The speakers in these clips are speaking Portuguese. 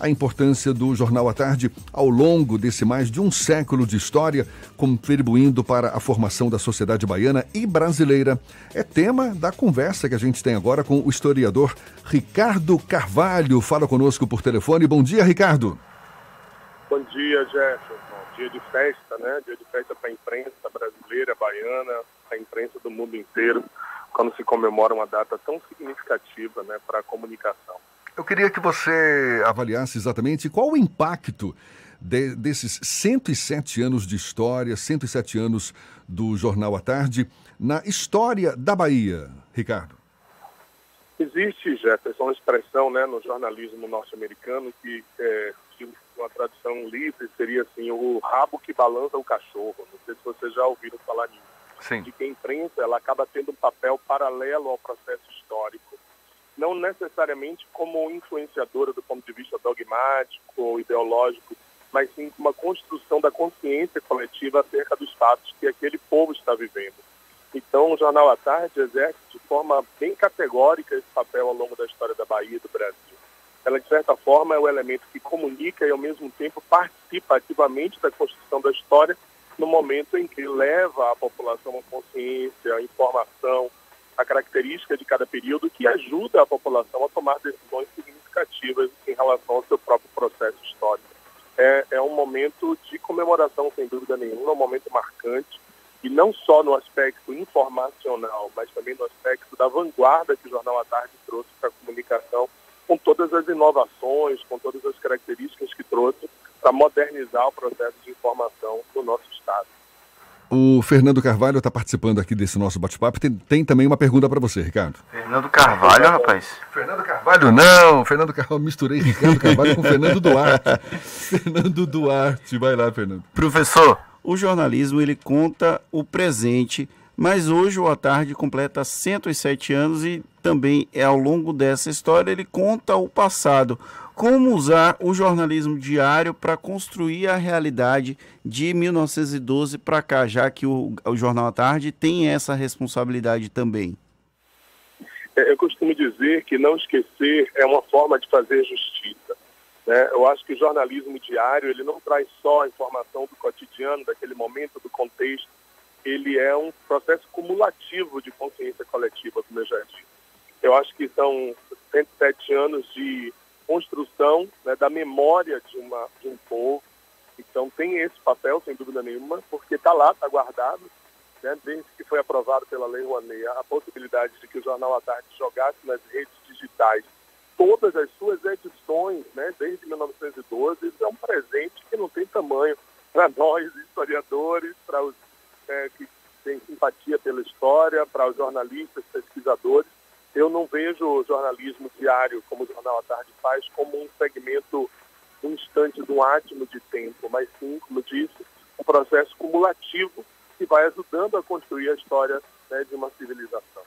a importância do Jornal à Tarde ao longo desse mais de um século de história, contribuindo para a formação da sociedade baiana e brasileira. É tema da conversa que a gente tem agora com o historiador Ricardo Carvalho. Fala conosco por telefone. Bom dia, Ricardo. Bom dia, Jefferson. Dia de festa, né? Dia de festa para a imprensa brasileira, baiana, a imprensa do mundo inteiro, quando se comemora uma data tão significativa né, para a comunicação. Eu queria que você avaliasse exatamente qual o impacto de, desses 107 anos de história, 107 anos do Jornal à Tarde, na história da Bahia, Ricardo. Existe, Jefferson, uma expressão né, no jornalismo norte-americano que, é, que uma tradução livre seria assim, o rabo que balança o cachorro. Não sei se vocês já ouviram falar nisso. Sim. De que a imprensa ela acaba tendo um papel paralelo ao processo histórico não necessariamente como influenciadora do ponto de vista dogmático ou ideológico, mas sim uma construção da consciência coletiva acerca dos fatos que aquele povo está vivendo. Então, o Jornal à Tarde exerce de forma bem categórica esse papel ao longo da história da Bahia e do Brasil. Ela, de certa forma, é o elemento que comunica e, ao mesmo tempo, participa ativamente da construção da história no momento em que leva à população a consciência, a informação, a característica de cada período que ajuda a população a tomar decisões significativas em relação ao seu próprio processo histórico. É, é um momento de comemoração, sem dúvida nenhuma, um momento marcante, e não só no aspecto informacional, mas também no aspecto da vanguarda que o Jornal à Tarde trouxe para a comunicação, com todas as inovações, com todas as características que trouxe para modernizar o processo de informação no nosso. O Fernando Carvalho está participando aqui desse nosso bate-papo. Tem, tem, também uma pergunta para você, Ricardo. Fernando Carvalho, rapaz. Fernando Carvalho, não. Fernando Carvalho, misturei Ricardo Carvalho com Fernando Duarte. Fernando Duarte, vai lá, Fernando. Professor, o jornalismo ele conta o presente, mas hoje o A Tarde completa 107 anos e também é ao longo dessa história ele conta o passado como usar o jornalismo diário para construir a realidade de 1912 para cá, já que o, o, Jornal à Tarde tem essa responsabilidade também? É, eu costumo dizer que não esquecer é uma forma de fazer justiça. Né? Eu acho que o jornalismo diário ele não traz só a informação do cotidiano, daquele momento, do contexto. Ele é um processo cumulativo de consciência coletiva, como eu já disse. Eu acho que são 107 anos de construção né, da memória de, uma, de um povo. Então tem esse papel, sem dúvida nenhuma, porque está lá, está guardado, né, desde que foi aprovado pela Lei Rouanet a possibilidade de que o Jornal à Tarde jogasse nas redes digitais todas as suas edições, né, desde 1912, isso é um presente que não tem tamanho para nós, historiadores, para os é, que têm simpatia pela história, para os jornalistas, pesquisadores eu não vejo o jornalismo diário, como o Jornal à Tarde faz, como um segmento, um instante de um átimo de tempo, mas sim, como disse, um processo cumulativo que vai ajudando a construir a história né, de uma civilização.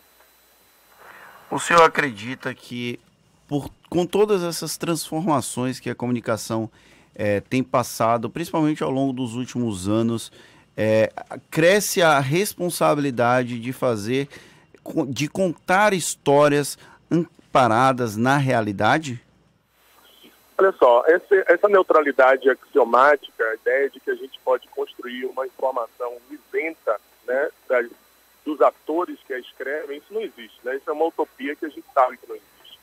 O senhor acredita que, por, com todas essas transformações que a comunicação é, tem passado, principalmente ao longo dos últimos anos, é, cresce a responsabilidade de fazer de contar histórias amparadas na realidade? Olha só, essa, essa neutralidade axiomática, a ideia de que a gente pode construir uma informação isenta né, das, dos atores que a escrevem, isso não existe. Né? Isso é uma utopia que a gente sabe que não existe.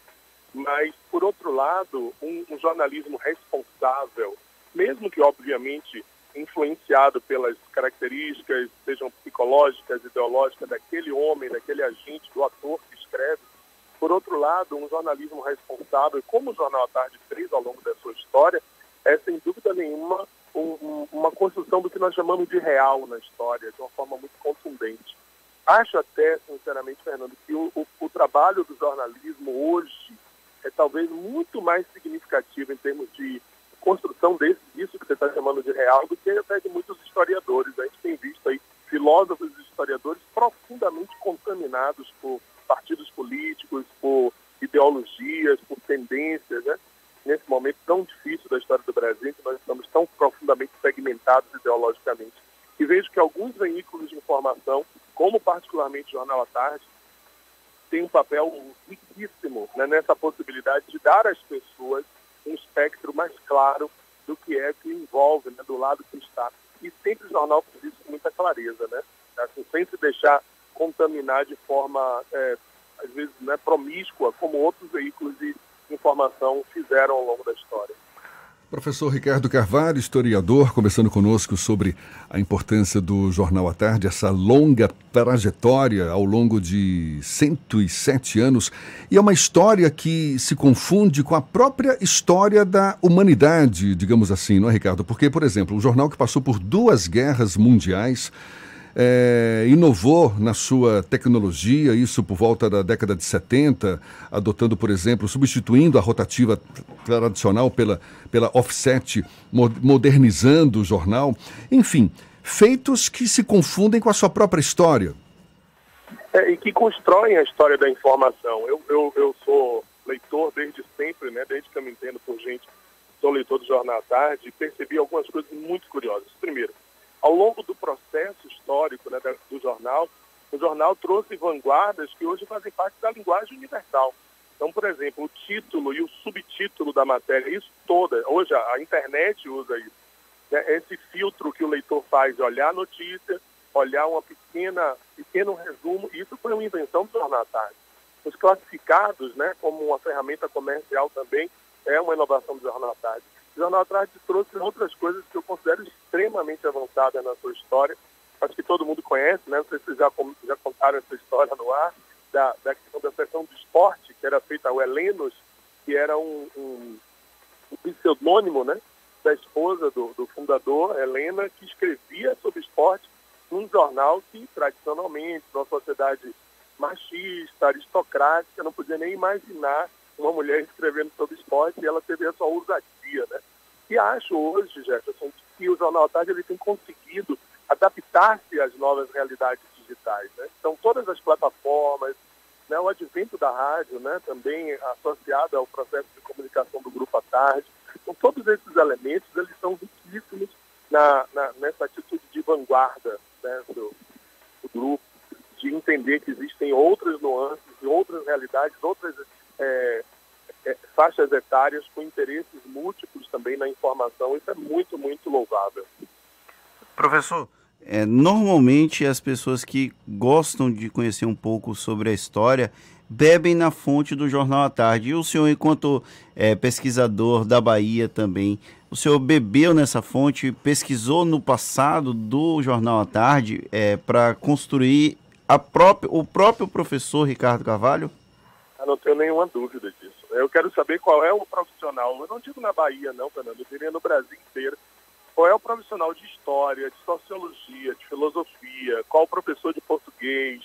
Mas, por outro lado, um, um jornalismo responsável, mesmo que, obviamente, influenciado pelas características, sejam psicológicas, ideológicas, daquele homem, daquele agente, do ator que escreve. Por outro lado, um jornalismo responsável, como o Jornal à Tarde fez ao longo da sua história, é sem dúvida nenhuma um, um, uma construção do que nós chamamos de real na história, de uma forma muito contundente. Acho até, sinceramente, Fernando, que o, o, o trabalho do jornalismo hoje é talvez muito mais significativo em termos de construção desse, disso que você está chamando de real do que até de muitos historiadores. A gente tem visto aí filósofos e historiadores profundamente contaminados por partidos políticos, por ideologias, por tendências, né? Nesse momento tão difícil da história do Brasil, que nós estamos tão profundamente segmentados ideologicamente. E vejo que alguns veículos de informação, como particularmente o Jornal à Tarde, tem um papel riquíssimo né, nessa possibilidade de dar às pessoas um espectro mais claro do que é que envolve, né, do lado que está. E sempre o jornal faz isso com muita clareza, né? Assim, sem se deixar contaminar de forma, é, às vezes, né, promíscua, como outros veículos de informação fizeram ao longo da história. Professor Ricardo Carvalho, historiador, conversando conosco sobre a importância do Jornal à Tarde, essa longa trajetória ao longo de 107 anos. E é uma história que se confunde com a própria história da humanidade, digamos assim, não é, Ricardo? Porque, por exemplo, um jornal que passou por duas guerras mundiais é, inovou na sua tecnologia, isso por volta da década de 70, adotando, por exemplo, substituindo a rotativa tradicional pela, pela offset, modernizando o jornal. Enfim, feitos que se confundem com a sua própria história. É, e que constroem a história da informação. Eu, eu, eu sou leitor desde sempre, né, desde que eu me entendo por gente, sou leitor do Jornal à Tarde e percebi algumas coisas muito curiosas. Primeiro, ao longo do processo histórico né, do jornal, o jornal trouxe vanguardas que hoje fazem parte da linguagem universal. Então, por exemplo, o título e o subtítulo da matéria, isso toda, hoje a internet usa isso. Né? Esse filtro que o leitor faz de olhar a notícia, olhar uma pequena, pequeno resumo, isso foi uma invenção do Jornal Tarde. Os classificados, né, como uma ferramenta comercial também, é uma inovação do Jornal Tarde. Jornal Tarde trouxe outras coisas que eu considero extremamente avançadas na sua história. Acho que todo mundo conhece, né? Não sei se vocês já, já contaram essa história no ar, da, da questão da seção do esporte, que era feita o Helenos, que era um, um, um pseudônimo, né? Da esposa do, do fundador, Helena, que escrevia sobre esporte num jornal que, tradicionalmente, numa sociedade machista, aristocrática, não podia nem imaginar uma mulher escrevendo sobre esporte e ela teve essa ousadia, né? E acho hoje, Jefferson, que o Jornal à Tarde ele tem conseguido adaptar-se às novas realidades digitais. Né? Então, todas as plataformas, né, o advento da rádio, né, também associado ao processo de comunicação do Grupo à Tarde, então, todos esses elementos eles são riquíssimos na, na, nessa atitude de vanguarda né, do, do grupo, de entender que existem outras nuances, outras realidades, outras é, faixas etárias com interesses múltiplos também na informação. Isso é muito, muito louvável. Professor, é, normalmente as pessoas que gostam de conhecer um pouco sobre a história bebem na fonte do Jornal à Tarde. E o senhor, enquanto é, pesquisador da Bahia também, o senhor bebeu nessa fonte, pesquisou no passado do Jornal à Tarde é, para construir própria, o próprio professor Ricardo Carvalho? Eu não tenho nenhuma dúvida disso. Eu quero saber qual é o profissional, eu não digo na Bahia não, Fernando, eu diria no Brasil inteiro, qual é o profissional de história, de sociologia, de filosofia, qual o professor de português,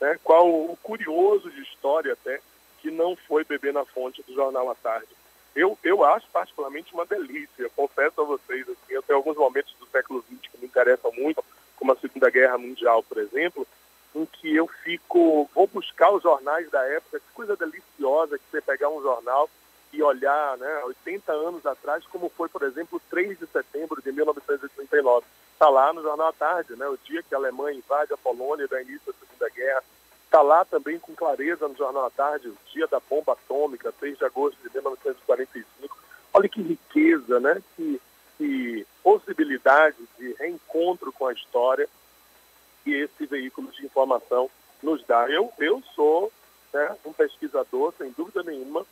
né, qual o curioso de história até, que não foi beber na fonte do Jornal à Tarde. Eu, eu acho particularmente uma delícia, confesso a vocês, assim, eu tenho alguns momentos do século XX que me interessam muito, como a Segunda Guerra Mundial, por exemplo, em que eu fico, vou buscar os jornais da época, que coisa deliciosa que você pegar um jornal e olhar, né, 80 anos atrás, como foi, por exemplo, 3 de setembro de 1939. Está lá no Jornal à Tarde, né, o dia que a Alemanha invade a Polônia da início da Segunda Guerra. Está lá também com clareza no Jornal à Tarde, o dia da bomba atômica, 6 de agosto de 1945. Olha que riqueza, né, que, que possibilidade de reencontro com a história que esse veículo de informação nos dá. Eu, eu sou né, um pesquisador, sem dúvida nenhuma,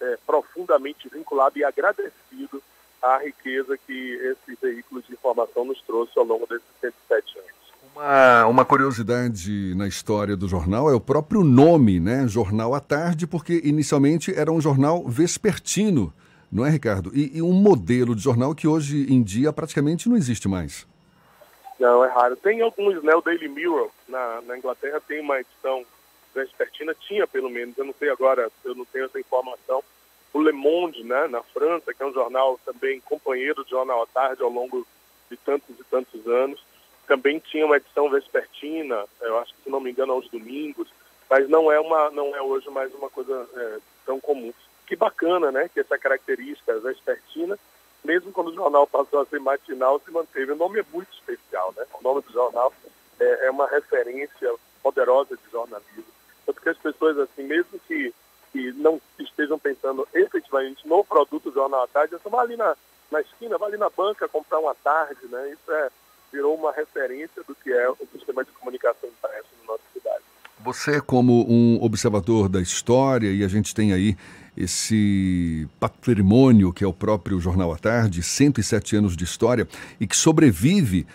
é, profundamente vinculado e agradecido à riqueza que esse veículo de informação nos trouxe ao longo desses 107 anos. Uma, uma curiosidade na história do jornal é o próprio nome, né? Jornal à Tarde, porque inicialmente era um jornal vespertino, não é, Ricardo? E, e um modelo de jornal que hoje em dia praticamente não existe mais. Não, é raro. Tem alguns, né? O Daily Mirror na, na Inglaterra tem uma edição vespertina, tinha pelo menos, eu não sei agora, eu não tenho essa informação. O Le Monde, né, na França, que é um jornal também companheiro do Jornal à Tarde ao longo de tantos e tantos anos, também tinha uma edição vespertina, eu acho que se não me engano aos domingos, mas não é uma, não é hoje mais uma coisa é, tão comum. Que bacana, né, que essa característica vespertina mesmo quando o jornal passou a ser matinal, se manteve. O nome é muito especial, né? O nome do jornal é, é uma referência poderosa de jornalismo. Tanto que as pessoas, assim, mesmo que que não estejam pensando efetivamente no produto jornal à tarde, é vai ali na, na esquina, vai ali na banca comprar uma tarde, né? Isso é, virou uma referência do que é o sistema de comunicação impresso na nossa cidade. Você, como um observador da história, e a gente tem aí esse patrimônio que é o próprio Jornal à Tarde, 107 anos de história, e que sobrevive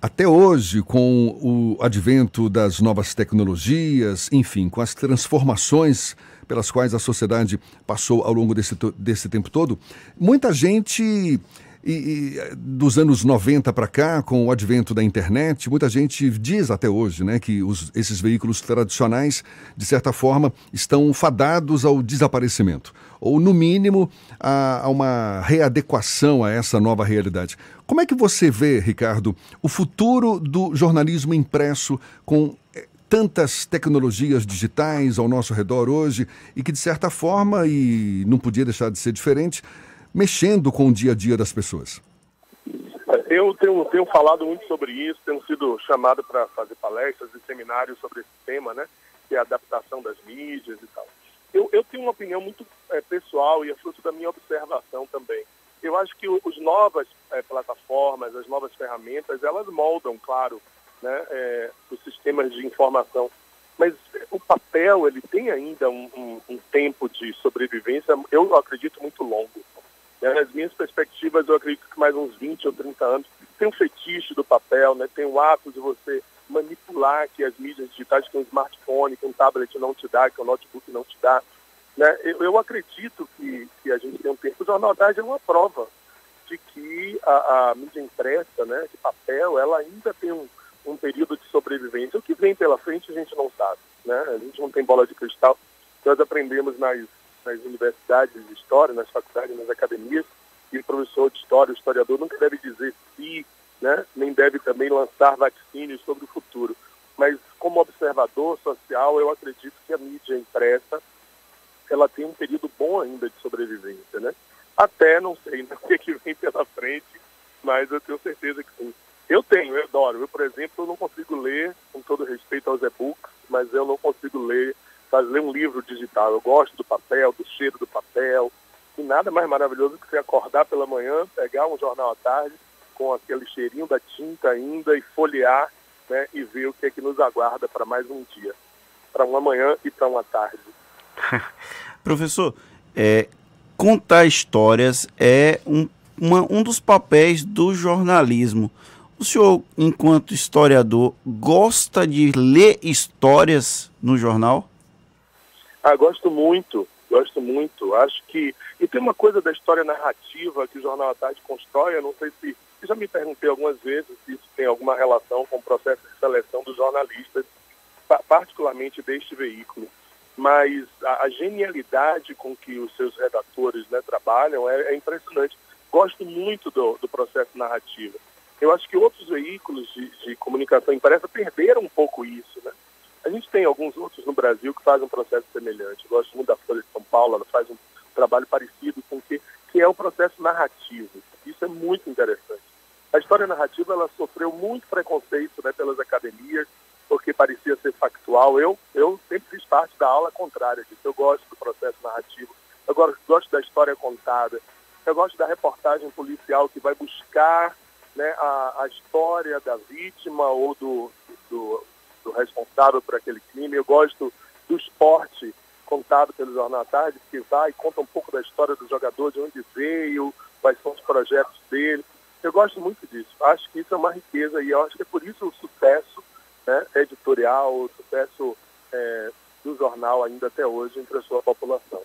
até hoje, com o advento das novas tecnologias, enfim, com as transformações pelas quais a sociedade passou ao longo desse, desse tempo todo, muita gente e, e, dos anos 90 para cá, com o advento da internet, muita gente diz até hoje né, que os, esses veículos tradicionais, de certa forma, estão fadados ao desaparecimento, ou, no mínimo, a, a uma readequação a essa nova realidade. Como é que você vê, Ricardo, o futuro do jornalismo impresso com eh, tantas tecnologias digitais ao nosso redor hoje e que, de certa forma, e não podia deixar de ser diferente, mexendo com o dia a dia das pessoas? Eu tenho, tenho falado muito sobre isso, tenho sido chamado para fazer palestras e seminários sobre esse tema, né? Que é a adaptação das mídias e tal. Eu, eu tenho uma opinião muito é, pessoal e é fruto da minha observação também. Eu acho que as novas é, plataformas, as novas ferramentas, elas moldam, claro, né, é, os sistemas de informação. Mas o papel, ele tem ainda um, um, um tempo de sobrevivência, eu acredito, muito longo. Né? Nas minhas perspectivas, eu acredito que mais uns 20 ou 30 anos tem um fetiche do papel, né? tem o ato de você manipular que as mídias digitais, que um smartphone, que um tablet não te dá, que um notebook não te dá. Né? Eu, eu acredito que, que a gente tem um tempo. O Jornal Tarde é uma prova de que a, a, mídia impressa, né, de papel, ela ainda tem um, um período de sobrevivência. O que vem pela frente a gente não sabe. Né? A gente não tem bola de cristal. Nós aprendemos nas nas universidades de história, nas faculdades, nas academias, e o professor de história, o historiador, nunca deve dizer se, né, nem deve também lançar vaticínios sobre o futuro. Mas, como observador social, eu acredito que a mídia impressa ela tem um período bom ainda de sobrevivência, né? Até, não sei né, o que vem pela frente, mas eu tenho certeza que sim. Eu tenho, eu adoro. Eu, por exemplo, eu não consigo ler, com todo respeito aos e-books, mas eu não consigo ler fazer um livro digital. Eu gosto do papel, do cheiro do papel. E nada mais maravilhoso que você acordar pela manhã, pegar um jornal à tarde, com aquele cheirinho da tinta ainda, e folhear né, e ver o que é que nos aguarda para mais um dia. Para uma manhã e para uma tarde. Professor, é, contar histórias é um, uma, um dos papéis do jornalismo. O senhor, enquanto historiador, gosta de ler histórias no jornal? Ah, gosto muito, gosto muito. Acho que. E tem uma coisa da história narrativa que o Jornal à Tarde constrói, eu não sei se. Eu já me perguntei algumas vezes se isso tem alguma relação com o processo de seleção dos jornalistas, particularmente deste veículo. Mas a, a genialidade com que os seus redatores né, trabalham é, é impressionante. Gosto muito do, do processo narrativo. Eu acho que outros veículos de, de comunicação impressa perderam um pouco isso, né? A gente tem alguns outros no Brasil que fazem um processo semelhante. Eu gosto muito da Folha de São Paulo, ela faz um trabalho parecido com que, que é o processo narrativo. Isso é muito interessante. A história narrativa ela sofreu muito preconceito né, pelas academias, porque parecia ser factual. Eu, eu sempre fiz parte da aula contrária disso. Eu gosto do processo narrativo, eu gosto, gosto da história contada, eu gosto da reportagem policial que vai buscar né, a, a história da vítima ou do, do do responsável por aquele crime. Eu gosto do esporte contado pelo Jornal à Tarde, que vai e conta um pouco da história do jogador, de onde veio, quais são os projetos dele. Eu gosto muito disso. Acho que isso é uma riqueza e eu acho que é por isso o sucesso né, editorial, o sucesso é, do jornal ainda até hoje entre a sua população.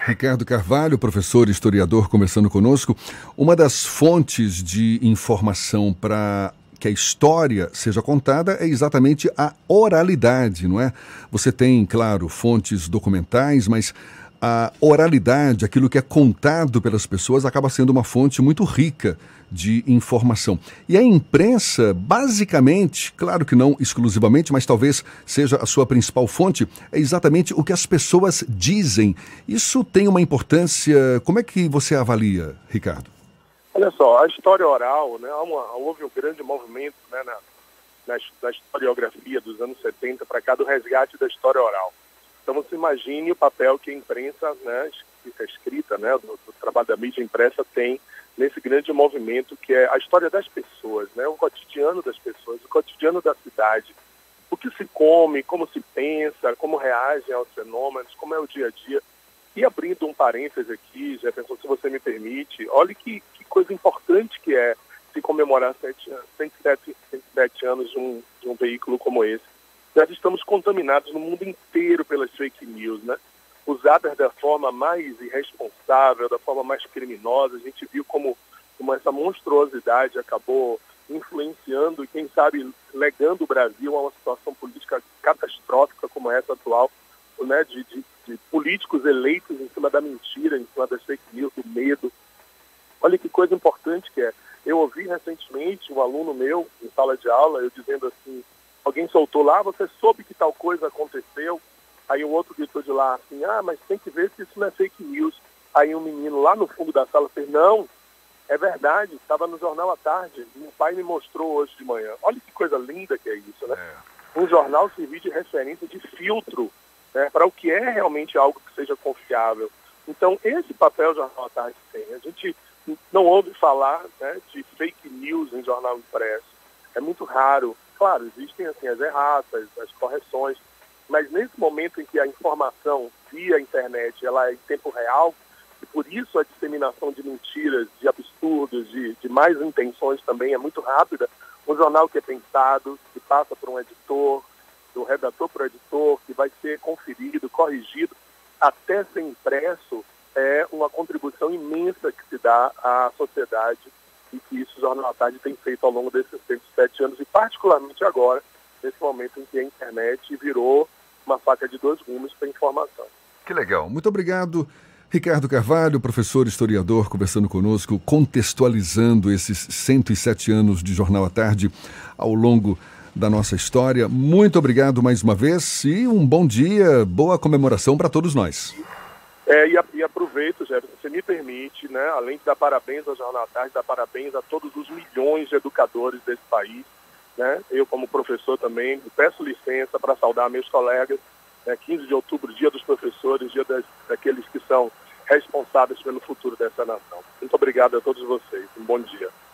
Ricardo Carvalho, professor historiador, conversando conosco. Uma das fontes de informação para que a história seja contada é exatamente a oralidade, não é? Você tem, claro, fontes documentais, mas a oralidade, aquilo que é contado pelas pessoas, acaba sendo uma fonte muito rica de informação. E a imprensa, basicamente, claro que não exclusivamente, mas talvez seja a sua principal fonte, é exatamente o que as pessoas dizem. Isso tem uma importância. Como é que você avalia, Ricardo? Olha só, a história oral, né, uma, houve um grande movimento né, na, na, na historiografia dos anos 70 para cá do resgate da história oral. Então você imagine o papel que a imprensa, né, escrita, né, do, do trabalho da mídia impressa tem nesse grande movimento que é a história das pessoas, né, o cotidiano das pessoas, o cotidiano da cidade, o que se come, como se pensa, como reagem aos fenômenos, como é o dia a dia. E abrindo um parênteses aqui, Jefferson, se você me permite, olhe que, que coisa importante que é se comemorar sete, 107, 107 anos de um, de um veículo como esse. Nós estamos contaminados no mundo inteiro pelas fake news, né? Usadas da forma mais irresponsável, da forma mais criminosa. A gente viu como, como essa monstruosidade acabou influenciando e, quem sabe, legando o Brasil a uma situação política catastrófica como essa atual, né? de, de, de políticos eleitos em cima da mentira, em cima das fake news, do medo. Olha que coisa importante que é. Eu ouvi recentemente um aluno meu em sala de aula, eu dizendo assim, alguém soltou lá, você soube que tal coisa aconteceu. Aí o outro gritou de lá assim, ah, mas tem que ver se isso não é fake news. Aí um menino lá no fundo da sala fez, não, é verdade, estava no jornal à tarde, meu pai me mostrou hoje de manhã. Olha que coisa linda que é isso, né? É. Um jornal servir de referência, de filtro, né, para o que é realmente algo que seja confiável. Então, esse papel o Jornal Tarde tem. A gente não ouve falar né, de fake news em jornal impresso. É muito raro. Claro, existem assim as erratas, as correções, mas nesse momento em que a informação via internet ela é em tempo real, e por isso a disseminação de mentiras, de absurdos, de, de mais intenções também é muito rápida, um jornal que é pensado, que passa por um editor, do redator para o editor, que vai ser conferido, corrigido, até ser impresso, é uma contribuição imensa que se dá à sociedade e que isso o Jornal da Tarde tem feito ao longo desses 107 anos e particularmente agora, nesse momento em que a internet virou uma faca de dois gumes para informação. Que legal. Muito obrigado. Ricardo Carvalho, professor historiador, conversando conosco, contextualizando esses 107 anos de Jornal à Tarde ao longo da nossa história. Muito obrigado mais uma vez e um bom dia, boa comemoração para todos nós. É, e, e, aproveito, Jefferson, se me permite, né, além de dar parabéns ao Jornal Tarde, dar parabéns a todos os milhões de educadores desse país. Né? Eu, como professor também, peço licença para saudar meus colegas. Né, 15 de outubro, dia dos professores, dia das, daqueles que são responsáveis pelo futuro dessa nação. Muito obrigado a todos vocês. Um bom dia.